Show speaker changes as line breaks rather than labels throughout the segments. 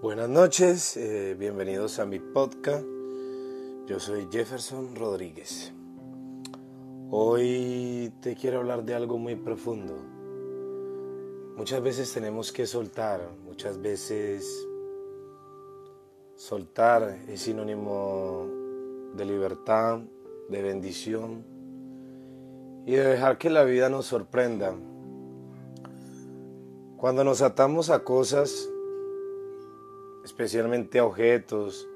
Buenas noches, eh, bienvenidos a mi podcast. Yo soy Jefferson Rodríguez. Hoy te quiero hablar de algo muy profundo. Muchas veces tenemos que soltar, muchas veces soltar es sinónimo de libertad, de bendición y de dejar que la vida nos sorprenda. Cuando nos atamos a cosas, especialmente a objetos,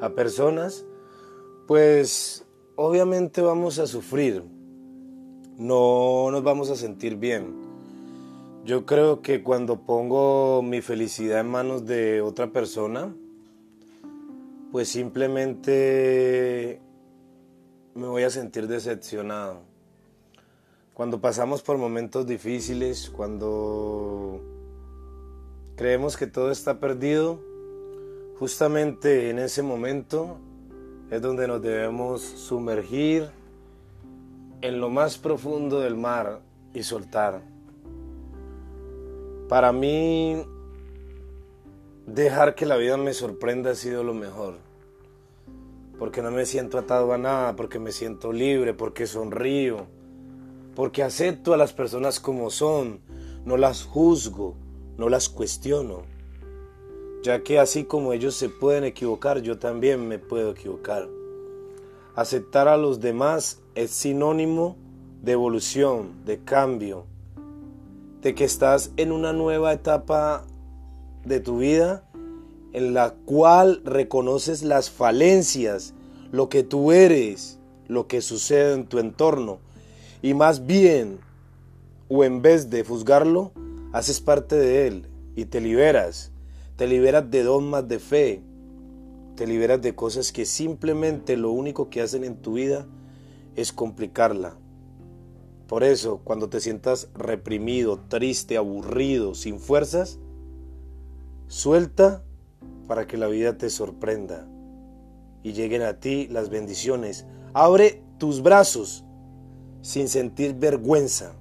a personas, pues obviamente vamos a sufrir, no nos vamos a sentir bien. Yo creo que cuando pongo mi felicidad en manos de otra persona, pues simplemente me voy a sentir decepcionado. Cuando pasamos por momentos difíciles, cuando creemos que todo está perdido, Justamente en ese momento es donde nos debemos sumergir en lo más profundo del mar y soltar. Para mí, dejar que la vida me sorprenda ha sido lo mejor. Porque no me siento atado a nada, porque me siento libre, porque sonrío, porque acepto a las personas como son, no las juzgo, no las cuestiono ya que así como ellos se pueden equivocar, yo también me puedo equivocar. Aceptar a los demás es sinónimo de evolución, de cambio, de que estás en una nueva etapa de tu vida en la cual reconoces las falencias, lo que tú eres, lo que sucede en tu entorno, y más bien, o en vez de juzgarlo, haces parte de él y te liberas te liberas de dogmas de fe. Te liberas de cosas que simplemente lo único que hacen en tu vida es complicarla. Por eso, cuando te sientas reprimido, triste, aburrido, sin fuerzas, suelta para que la vida te sorprenda y lleguen a ti las bendiciones. Abre tus brazos sin sentir vergüenza.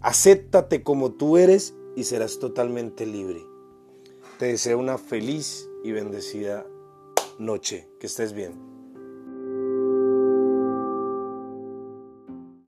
Acéptate como tú eres y serás totalmente libre. Te deseo una feliz y bendecida noche. Que estés bien.